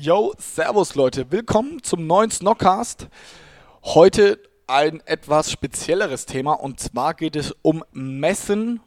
Yo, Servus Leute, willkommen zum neuen Snockcast. Heute ein etwas spezielleres Thema und zwar geht es um Messen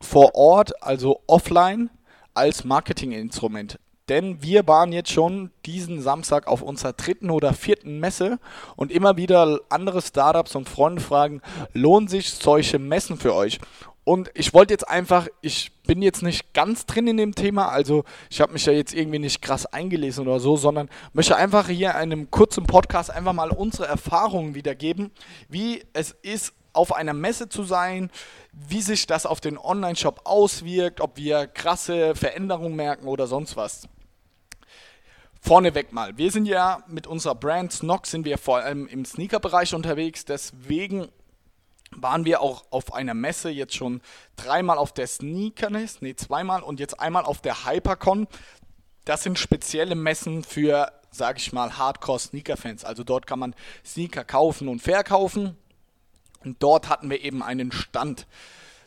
vor Ort, also offline, als Marketinginstrument. Denn wir waren jetzt schon diesen Samstag auf unserer dritten oder vierten Messe und immer wieder andere Startups und Freunde fragen, lohnen sich solche Messen für euch? Und ich wollte jetzt einfach, ich bin jetzt nicht ganz drin in dem Thema, also ich habe mich ja jetzt irgendwie nicht krass eingelesen oder so, sondern möchte einfach hier in einem kurzen Podcast einfach mal unsere Erfahrungen wiedergeben, wie es ist, auf einer Messe zu sein, wie sich das auf den Online-Shop auswirkt, ob wir krasse Veränderungen merken oder sonst was. Vorneweg mal, wir sind ja mit unserer Brand Snock sind wir vor allem im Sneaker-Bereich unterwegs, deswegen waren wir auch auf einer Messe jetzt schon dreimal auf der Sneakerness, nee, zweimal und jetzt einmal auf der Hypercon. Das sind spezielle Messen für, sag ich mal, Hardcore-Sneaker-Fans. Also dort kann man Sneaker kaufen und verkaufen. Und dort hatten wir eben einen Stand.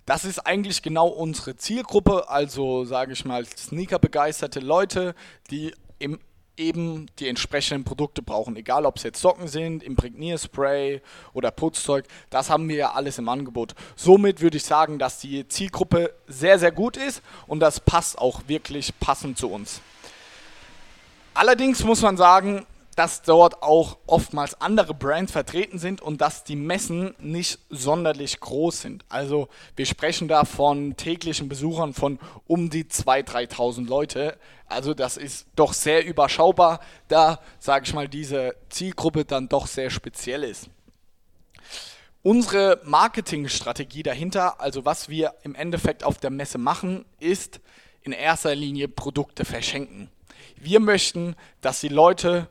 Das ist eigentlich genau unsere Zielgruppe, also sage ich mal, Sneaker-begeisterte Leute, die im eben die entsprechenden Produkte brauchen. Egal, ob es jetzt Socken sind, Imprägnierspray oder Putzzeug, das haben wir ja alles im Angebot. Somit würde ich sagen, dass die Zielgruppe sehr, sehr gut ist und das passt auch wirklich passend zu uns. Allerdings muss man sagen, dass dort auch oftmals andere Brands vertreten sind und dass die Messen nicht sonderlich groß sind. Also wir sprechen da von täglichen Besuchern von um die 2.000, 3.000 Leute. Also das ist doch sehr überschaubar, da, sage ich mal, diese Zielgruppe dann doch sehr speziell ist. Unsere Marketingstrategie dahinter, also was wir im Endeffekt auf der Messe machen, ist in erster Linie Produkte verschenken. Wir möchten, dass die Leute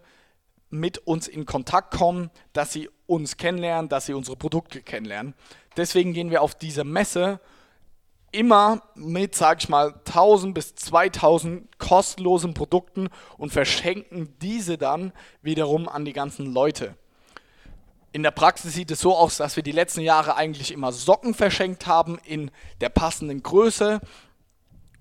mit uns in Kontakt kommen, dass sie uns kennenlernen, dass sie unsere Produkte kennenlernen. Deswegen gehen wir auf diese Messe immer mit, sag ich mal, 1000 bis 2000 kostenlosen Produkten und verschenken diese dann wiederum an die ganzen Leute. In der Praxis sieht es so aus, dass wir die letzten Jahre eigentlich immer Socken verschenkt haben in der passenden Größe.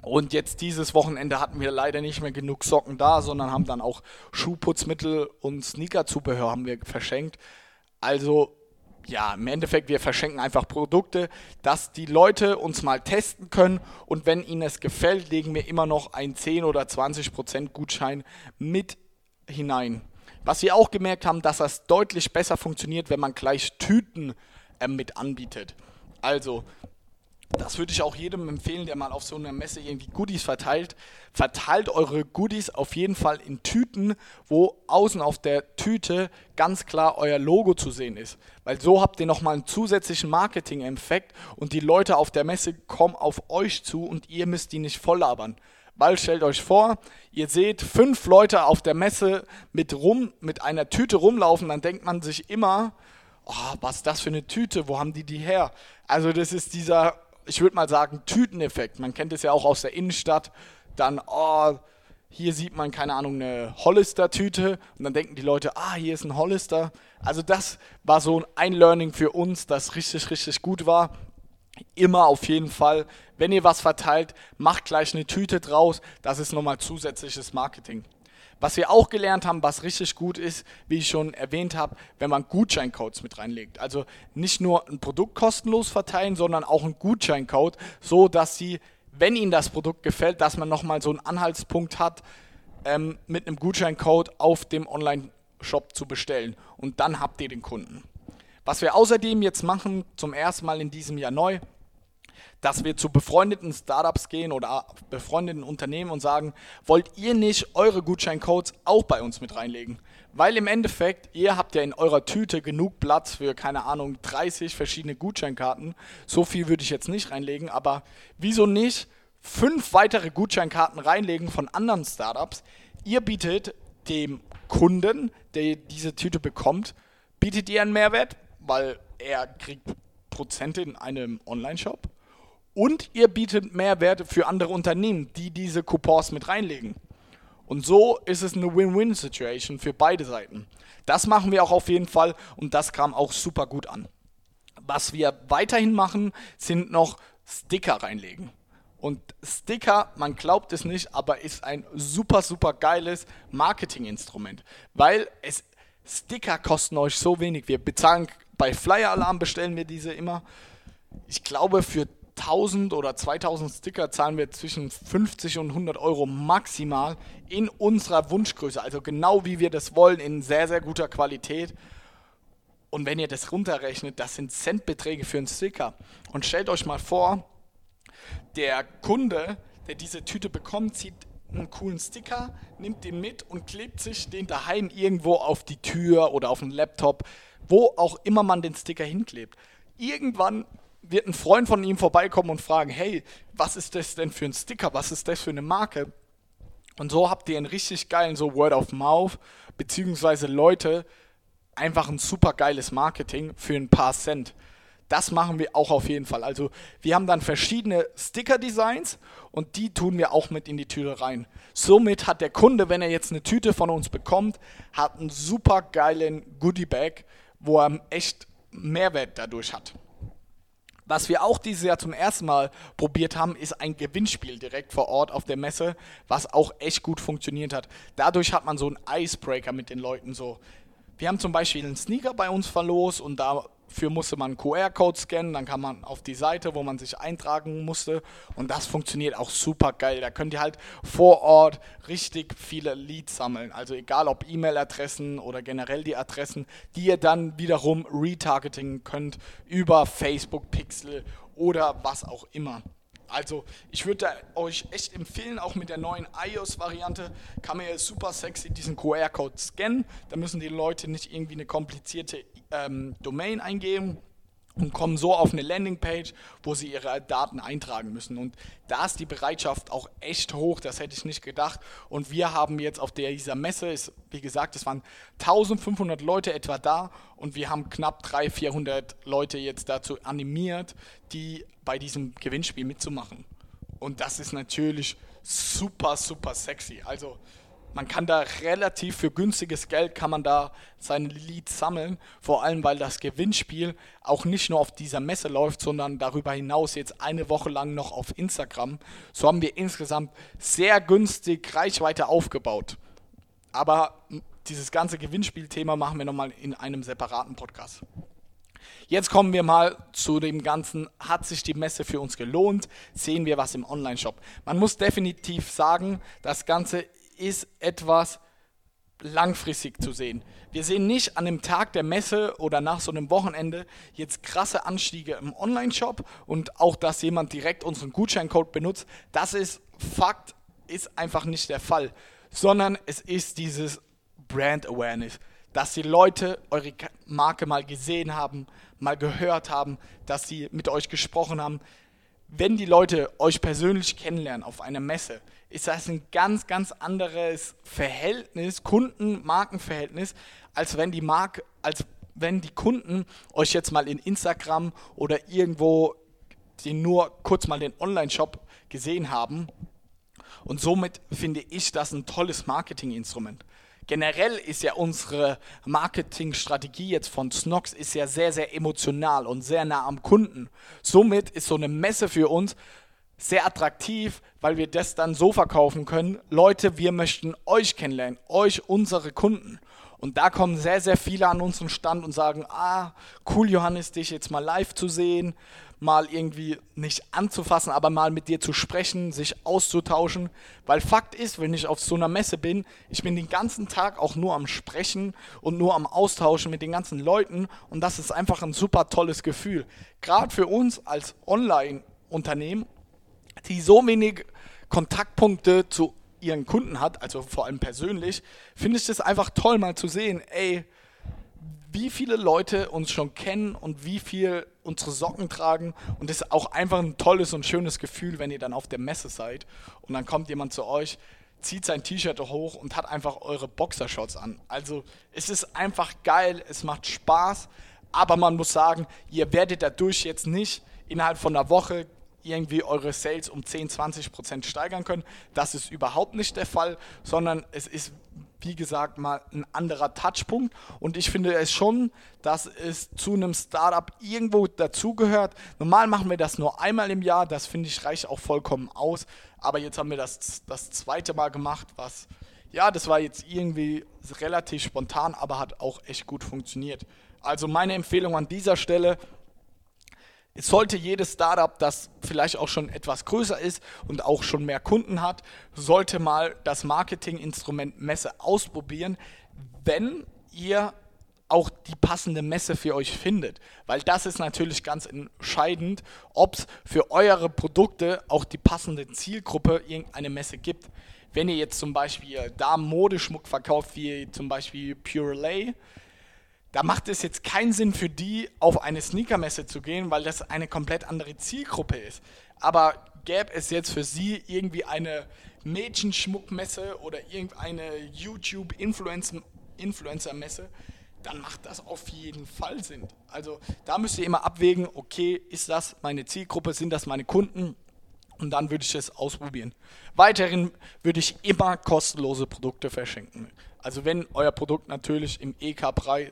Und jetzt dieses Wochenende hatten wir leider nicht mehr genug Socken da, sondern haben dann auch Schuhputzmittel und Sneakerzubehör haben wir verschenkt. Also ja, im Endeffekt, wir verschenken einfach Produkte, dass die Leute uns mal testen können und wenn ihnen es gefällt, legen wir immer noch einen 10 oder 20% Gutschein mit hinein. Was wir auch gemerkt haben, dass das deutlich besser funktioniert, wenn man gleich Tüten äh, mit anbietet. Also, das würde ich auch jedem empfehlen, der mal auf so einer Messe irgendwie Goodies verteilt. Verteilt eure Goodies auf jeden Fall in Tüten, wo außen auf der Tüte ganz klar euer Logo zu sehen ist. Weil so habt ihr nochmal einen zusätzlichen Marketing-Effekt und die Leute auf der Messe kommen auf euch zu und ihr müsst die nicht voll labern. Weil stellt euch vor, ihr seht fünf Leute auf der Messe mit rum, mit einer Tüte rumlaufen, dann denkt man sich immer, oh, was ist das für eine Tüte, wo haben die die her? Also das ist dieser ich würde mal sagen, Tüteneffekt. Man kennt es ja auch aus der Innenstadt. Dann, oh, hier sieht man, keine Ahnung, eine Hollister-Tüte und dann denken die Leute, ah, hier ist ein Hollister. Also das war so ein Learning für uns, das richtig, richtig gut war. Immer auf jeden Fall, wenn ihr was verteilt, macht gleich eine Tüte draus. Das ist nochmal zusätzliches Marketing. Was wir auch gelernt haben, was richtig gut ist, wie ich schon erwähnt habe, wenn man Gutscheincodes mit reinlegt. Also nicht nur ein Produkt kostenlos verteilen, sondern auch einen Gutscheincode, so dass sie, wenn ihnen das Produkt gefällt, dass man nochmal so einen Anhaltspunkt hat, ähm, mit einem Gutscheincode auf dem Online-Shop zu bestellen. Und dann habt ihr den Kunden. Was wir außerdem jetzt machen, zum ersten Mal in diesem Jahr neu, dass wir zu befreundeten Startups gehen oder befreundeten Unternehmen und sagen, wollt ihr nicht eure Gutscheincodes auch bei uns mit reinlegen? Weil im Endeffekt, ihr habt ja in eurer Tüte genug Platz für, keine Ahnung, 30 verschiedene Gutscheinkarten. So viel würde ich jetzt nicht reinlegen, aber wieso nicht fünf weitere Gutscheinkarten reinlegen von anderen Startups? Ihr bietet dem Kunden, der diese Tüte bekommt, bietet ihr einen Mehrwert, weil er kriegt Prozente in einem Online-Shop und ihr bietet Mehrwerte für andere Unternehmen, die diese Coupons mit reinlegen. Und so ist es eine Win-Win-Situation für beide Seiten. Das machen wir auch auf jeden Fall und das kam auch super gut an. Was wir weiterhin machen, sind noch Sticker reinlegen. Und Sticker, man glaubt es nicht, aber ist ein super, super geiles Marketinginstrument, weil es Sticker kosten euch so wenig. Wir bezahlen bei Flyer Alarm bestellen wir diese immer. Ich glaube für 1000 oder 2000 Sticker zahlen wir zwischen 50 und 100 Euro maximal in unserer Wunschgröße. Also genau wie wir das wollen, in sehr, sehr guter Qualität. Und wenn ihr das runterrechnet, das sind Centbeträge für einen Sticker. Und stellt euch mal vor, der Kunde, der diese Tüte bekommt, zieht einen coolen Sticker, nimmt den mit und klebt sich den daheim irgendwo auf die Tür oder auf den Laptop, wo auch immer man den Sticker hinklebt. Irgendwann wird ein Freund von ihm vorbeikommen und fragen, hey, was ist das denn für ein Sticker? Was ist das für eine Marke? Und so habt ihr einen richtig geilen so Word of Mouth, beziehungsweise Leute, einfach ein super geiles Marketing für ein paar Cent. Das machen wir auch auf jeden Fall. Also wir haben dann verschiedene Sticker-Designs und die tun wir auch mit in die Tüte rein. Somit hat der Kunde, wenn er jetzt eine Tüte von uns bekommt, hat einen super geilen Goodie-Bag, wo er echt Mehrwert dadurch hat. Was wir auch dieses Jahr zum ersten Mal probiert haben, ist ein Gewinnspiel direkt vor Ort auf der Messe, was auch echt gut funktioniert hat. Dadurch hat man so einen Icebreaker mit den Leuten so. Wir haben zum Beispiel einen Sneaker bei uns verlost und dafür musste man QR-Code scannen, dann kann man auf die Seite, wo man sich eintragen musste und das funktioniert auch super geil. Da könnt ihr halt vor Ort richtig viele Leads sammeln, also egal ob E-Mail-Adressen oder generell die Adressen, die ihr dann wiederum retargeting könnt über Facebook Pixel oder was auch immer. Also ich würde euch echt empfehlen, auch mit der neuen iOS-Variante kann man ja super sexy diesen QR-Code scannen. Da müssen die Leute nicht irgendwie eine komplizierte ähm, Domain eingeben und kommen so auf eine Landingpage, wo sie ihre Daten eintragen müssen. Und da ist die Bereitschaft auch echt hoch, das hätte ich nicht gedacht. Und wir haben jetzt auf der, dieser Messe, ist, wie gesagt, es waren 1500 Leute etwa da und wir haben knapp 300, 400 Leute jetzt dazu animiert, die bei diesem Gewinnspiel mitzumachen. Und das ist natürlich super, super sexy. Also man kann da relativ für günstiges Geld kann man da seine Leads sammeln, vor allem weil das Gewinnspiel auch nicht nur auf dieser Messe läuft, sondern darüber hinaus jetzt eine Woche lang noch auf Instagram. So haben wir insgesamt sehr günstig Reichweite aufgebaut. Aber dieses ganze Gewinnspielthema machen wir nochmal in einem separaten Podcast. Jetzt kommen wir mal zu dem Ganzen, hat sich die Messe für uns gelohnt? Sehen wir was im Online-Shop? Man muss definitiv sagen, das Ganze ist etwas langfristig zu sehen. Wir sehen nicht an dem Tag der Messe oder nach so einem Wochenende jetzt krasse Anstiege im Online-Shop und auch, dass jemand direkt unseren Gutscheincode benutzt. Das ist Fakt, ist einfach nicht der Fall, sondern es ist dieses Brand Awareness, dass die Leute eure Marke mal gesehen haben, mal gehört haben, dass sie mit euch gesprochen haben. Wenn die Leute euch persönlich kennenlernen auf einer Messe, ist das ein ganz, ganz anderes Verhältnis, Kunden-Markenverhältnis, als wenn die Marke, als wenn die Kunden euch jetzt mal in Instagram oder irgendwo die nur kurz mal den Online-Shop gesehen haben. Und somit finde ich das ein tolles Marketinginstrument. Generell ist ja unsere Marketingstrategie jetzt von Snox ist ja sehr, sehr emotional und sehr nah am Kunden. Somit ist so eine Messe für uns sehr attraktiv, weil wir das dann so verkaufen können. Leute, wir möchten euch kennenlernen, euch, unsere Kunden. Und da kommen sehr, sehr viele an unseren Stand und sagen, ah, cool Johannes, dich jetzt mal live zu sehen, mal irgendwie nicht anzufassen, aber mal mit dir zu sprechen, sich auszutauschen. Weil Fakt ist, wenn ich auf so einer Messe bin, ich bin den ganzen Tag auch nur am Sprechen und nur am Austauschen mit den ganzen Leuten und das ist einfach ein super tolles Gefühl. Gerade für uns als Online-Unternehmen die so wenig Kontaktpunkte zu ihren Kunden hat, also vor allem persönlich, finde ich das einfach toll mal zu sehen, ey, wie viele Leute uns schon kennen und wie viel unsere Socken tragen. Und das ist auch einfach ein tolles und schönes Gefühl, wenn ihr dann auf der Messe seid und dann kommt jemand zu euch, zieht sein T-Shirt hoch und hat einfach eure Boxershorts an. Also es ist einfach geil, es macht Spaß, aber man muss sagen, ihr werdet dadurch jetzt nicht innerhalb von einer Woche irgendwie eure Sales um 10, 20 Prozent steigern können. Das ist überhaupt nicht der Fall, sondern es ist wie gesagt, mal ein anderer Touchpunkt. Und ich finde es schon, dass es zu einem Startup irgendwo dazugehört. Normal machen wir das nur einmal im Jahr. Das finde ich reicht auch vollkommen aus. Aber jetzt haben wir das das zweite Mal gemacht, was, ja, das war jetzt irgendwie relativ spontan, aber hat auch echt gut funktioniert. Also meine Empfehlung an dieser Stelle, sollte jedes Startup, das vielleicht auch schon etwas größer ist und auch schon mehr Kunden hat, sollte mal das Marketinginstrument Messe ausprobieren, wenn ihr auch die passende Messe für euch findet. Weil das ist natürlich ganz entscheidend, ob es für eure Produkte auch die passende Zielgruppe irgendeine Messe gibt. Wenn ihr jetzt zum Beispiel da Modeschmuck verkauft, wie zum Beispiel Pure Lay, da macht es jetzt keinen Sinn für die, auf eine Sneakermesse zu gehen, weil das eine komplett andere Zielgruppe ist. Aber gäbe es jetzt für sie irgendwie eine Mädchenschmuckmesse oder irgendeine YouTube-Influencer-Messe, dann macht das auf jeden Fall Sinn. Also da müsst ihr immer abwägen, okay, ist das meine Zielgruppe, sind das meine Kunden? Und dann würde ich es ausprobieren. Weiterhin würde ich immer kostenlose Produkte verschenken. Also wenn euer Produkt natürlich im EK-Preis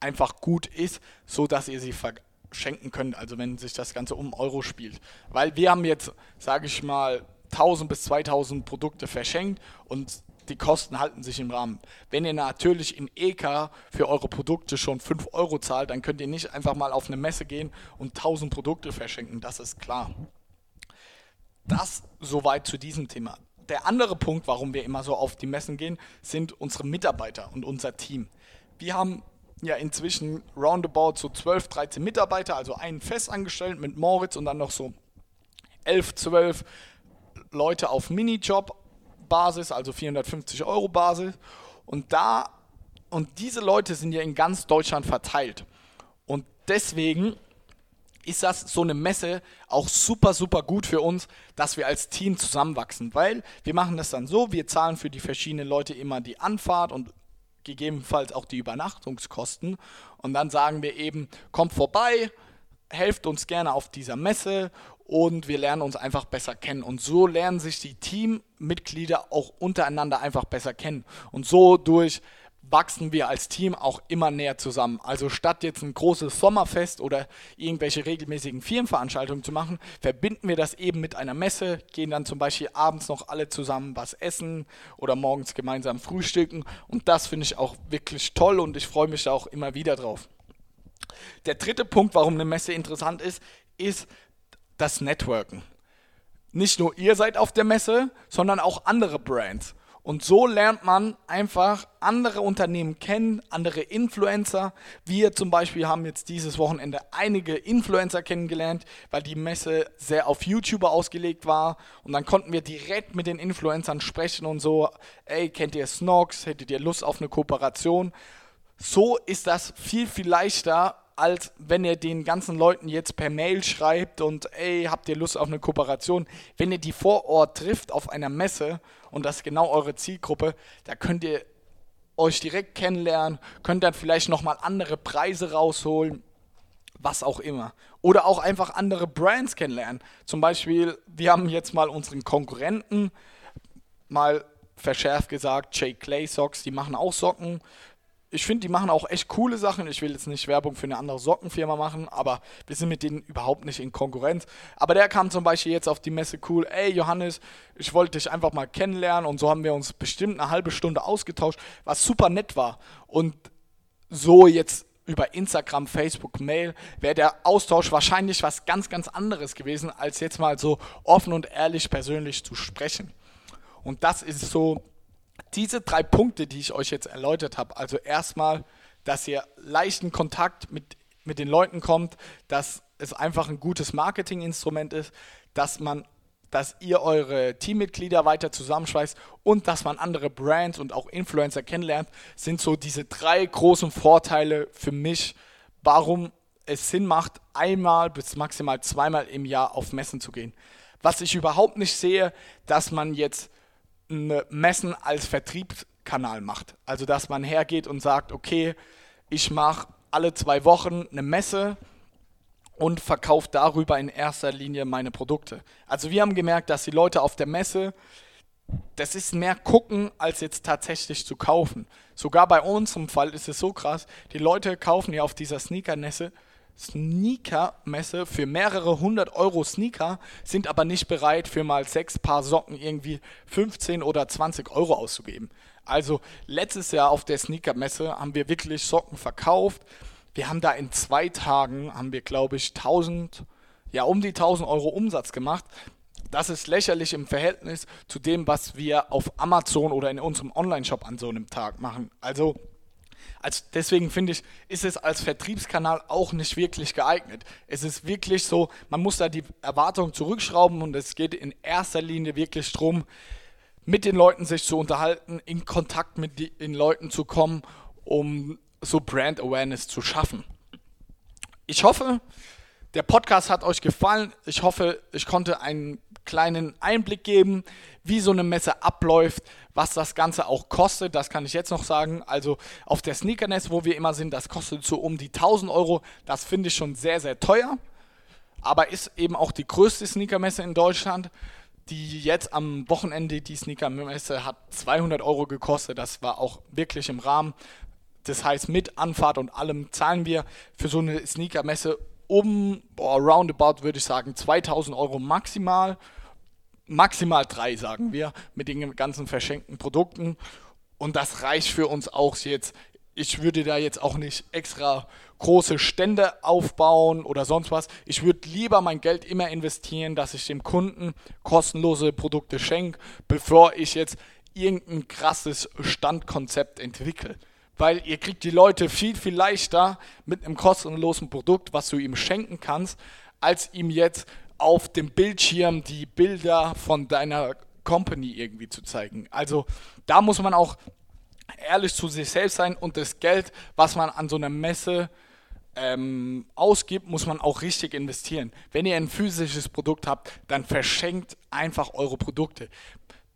einfach gut ist, so dass ihr sie verschenken könnt, also wenn sich das Ganze um Euro spielt. Weil wir haben jetzt, sage ich mal, 1000 bis 2000 Produkte verschenkt und die Kosten halten sich im Rahmen. Wenn ihr natürlich im EK für eure Produkte schon 5 Euro zahlt, dann könnt ihr nicht einfach mal auf eine Messe gehen und 1000 Produkte verschenken, das ist klar. Das soweit zu diesem Thema. Der andere Punkt, warum wir immer so auf die Messen gehen, sind unsere Mitarbeiter und unser Team. Wir haben ja inzwischen roundabout so 12, 13 Mitarbeiter, also einen festangestellt mit Moritz und dann noch so 11, 12 Leute auf Minijob-Basis, also 450 Euro Basis. Und da, und diese Leute sind ja in ganz Deutschland verteilt. Und deswegen ist das so eine Messe auch super, super gut für uns, dass wir als Team zusammenwachsen. Weil wir machen das dann so, wir zahlen für die verschiedenen Leute immer die Anfahrt und gegebenenfalls auch die Übernachtungskosten. Und dann sagen wir eben, kommt vorbei, helft uns gerne auf dieser Messe und wir lernen uns einfach besser kennen. Und so lernen sich die Teammitglieder auch untereinander einfach besser kennen. Und so durch wachsen wir als Team auch immer näher zusammen. Also statt jetzt ein großes Sommerfest oder irgendwelche regelmäßigen Firmenveranstaltungen zu machen, verbinden wir das eben mit einer Messe, gehen dann zum Beispiel abends noch alle zusammen was essen oder morgens gemeinsam frühstücken. Und das finde ich auch wirklich toll und ich freue mich da auch immer wieder drauf. Der dritte Punkt, warum eine Messe interessant ist, ist das Networken. Nicht nur ihr seid auf der Messe, sondern auch andere Brands. Und so lernt man einfach andere Unternehmen kennen, andere Influencer. Wir zum Beispiel haben jetzt dieses Wochenende einige Influencer kennengelernt, weil die Messe sehr auf YouTuber ausgelegt war. Und dann konnten wir direkt mit den Influencern sprechen und so, ey, kennt ihr Snox? Hättet ihr Lust auf eine Kooperation? So ist das viel, viel leichter, als wenn ihr den ganzen Leuten jetzt per Mail schreibt und ey, habt ihr Lust auf eine Kooperation? Wenn ihr die vor Ort trifft auf einer Messe und das ist genau eure Zielgruppe, da könnt ihr euch direkt kennenlernen, könnt dann vielleicht nochmal andere Preise rausholen, was auch immer. Oder auch einfach andere Brands kennenlernen. Zum Beispiel, wir haben jetzt mal unseren Konkurrenten mal verschärft gesagt, J. Clay Socks, die machen auch Socken ich finde, die machen auch echt coole Sachen. Ich will jetzt nicht Werbung für eine andere Sockenfirma machen, aber wir sind mit denen überhaupt nicht in Konkurrenz. Aber der kam zum Beispiel jetzt auf die Messe cool, ey Johannes, ich wollte dich einfach mal kennenlernen und so haben wir uns bestimmt eine halbe Stunde ausgetauscht, was super nett war. Und so jetzt über Instagram, Facebook, Mail wäre der Austausch wahrscheinlich was ganz, ganz anderes gewesen, als jetzt mal so offen und ehrlich persönlich zu sprechen. Und das ist so diese drei Punkte, die ich euch jetzt erläutert habe, also erstmal, dass ihr leichten Kontakt mit, mit den Leuten kommt, dass es einfach ein gutes Marketinginstrument ist, dass man dass ihr eure Teammitglieder weiter zusammenschweißt und dass man andere Brands und auch Influencer kennenlernt, sind so diese drei großen Vorteile für mich, warum es Sinn macht, einmal bis maximal zweimal im Jahr auf Messen zu gehen. Was ich überhaupt nicht sehe, dass man jetzt Messen als Vertriebskanal macht. Also dass man hergeht und sagt, okay, ich mache alle zwei Wochen eine Messe und verkaufe darüber in erster Linie meine Produkte. Also wir haben gemerkt, dass die Leute auf der Messe, das ist mehr gucken, als jetzt tatsächlich zu kaufen. Sogar bei uns im Fall ist es so krass, die Leute kaufen ja auf dieser Sneaker-Messe Sneaker-Messe für mehrere hundert Euro Sneaker, sind aber nicht bereit, für mal sechs Paar Socken irgendwie 15 oder 20 Euro auszugeben. Also letztes Jahr auf der Sneaker-Messe haben wir wirklich Socken verkauft. Wir haben da in zwei Tagen, haben wir glaube ich 1000, ja um die 1000 Euro Umsatz gemacht. Das ist lächerlich im Verhältnis zu dem, was wir auf Amazon oder in unserem Online-Shop an so einem Tag machen. Also, als, deswegen finde ich, ist es als Vertriebskanal auch nicht wirklich geeignet. Es ist wirklich so, man muss da die Erwartungen zurückschrauben und es geht in erster Linie wirklich darum, mit den Leuten sich zu unterhalten, in Kontakt mit den Leuten zu kommen, um so Brand Awareness zu schaffen. Ich hoffe, der Podcast hat euch gefallen. Ich hoffe, ich konnte einen kleinen Einblick geben, wie so eine Messe abläuft, was das Ganze auch kostet. Das kann ich jetzt noch sagen. Also auf der Sneakernest, wo wir immer sind, das kostet so um die 1000 Euro. Das finde ich schon sehr, sehr teuer. Aber ist eben auch die größte Sneakermesse in Deutschland. Die jetzt am Wochenende, die Sneakermesse, hat 200 Euro gekostet. Das war auch wirklich im Rahmen. Das heißt, mit Anfahrt und allem zahlen wir für so eine Sneakermesse um, boah, roundabout würde ich sagen, 2000 Euro maximal. Maximal drei, sagen wir, mit den ganzen verschenkten Produkten. Und das reicht für uns auch jetzt. Ich würde da jetzt auch nicht extra große Stände aufbauen oder sonst was. Ich würde lieber mein Geld immer investieren, dass ich dem Kunden kostenlose Produkte schenke, bevor ich jetzt irgendein krasses Standkonzept entwickle weil ihr kriegt die Leute viel, viel leichter mit einem kostenlosen Produkt, was du ihm schenken kannst, als ihm jetzt auf dem Bildschirm die Bilder von deiner Company irgendwie zu zeigen. Also da muss man auch ehrlich zu sich selbst sein und das Geld, was man an so einer Messe ähm, ausgibt, muss man auch richtig investieren. Wenn ihr ein physisches Produkt habt, dann verschenkt einfach eure Produkte.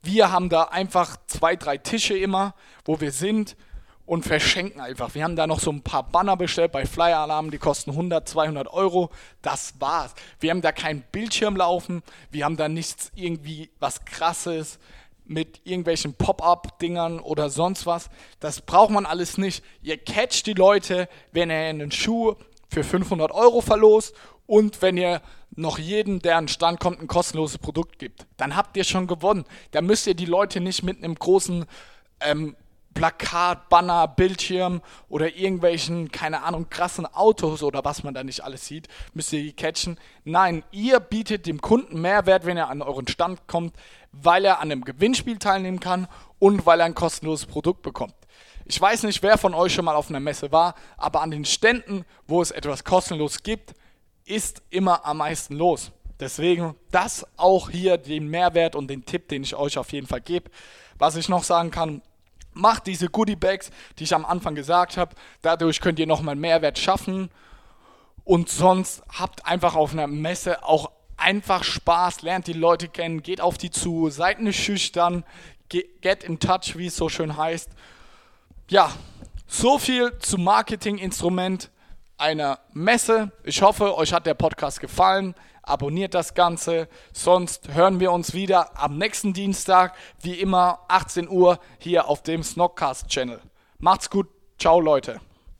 Wir haben da einfach zwei, drei Tische immer, wo wir sind und verschenken einfach. Wir haben da noch so ein paar Banner bestellt bei Flyer Alarm, die kosten 100, 200 Euro. Das war's. Wir haben da keinen Bildschirm laufen, wir haben da nichts irgendwie was krasses mit irgendwelchen Pop-up-Dingern oder sonst was. Das braucht man alles nicht. Ihr catcht die Leute, wenn ihr einen Schuh für 500 Euro verlost und wenn ihr noch jeden, der an den Stand kommt, ein kostenloses Produkt gibt. Dann habt ihr schon gewonnen. Da müsst ihr die Leute nicht mit einem großen ähm, Plakat, Banner, Bildschirm oder irgendwelchen, keine Ahnung, krassen Autos oder was man da nicht alles sieht, müsst ihr die catchen. Nein, ihr bietet dem Kunden Mehrwert, wenn er an euren Stand kommt, weil er an einem Gewinnspiel teilnehmen kann und weil er ein kostenloses Produkt bekommt. Ich weiß nicht, wer von euch schon mal auf einer Messe war, aber an den Ständen, wo es etwas kostenlos gibt, ist immer am meisten los. Deswegen das auch hier den Mehrwert und den Tipp, den ich euch auf jeden Fall gebe. Was ich noch sagen kann, macht diese Goodie Bags, die ich am Anfang gesagt habe. Dadurch könnt ihr nochmal Mehrwert schaffen. Und sonst habt einfach auf einer Messe auch einfach Spaß, lernt die Leute kennen, geht auf die zu, seid nicht schüchtern, get in touch, wie es so schön heißt. Ja, so viel zum Marketinginstrument einer Messe. Ich hoffe, euch hat der Podcast gefallen abonniert das Ganze. Sonst hören wir uns wieder am nächsten Dienstag, wie immer 18 Uhr hier auf dem Snockcast Channel. Macht's gut, ciao Leute.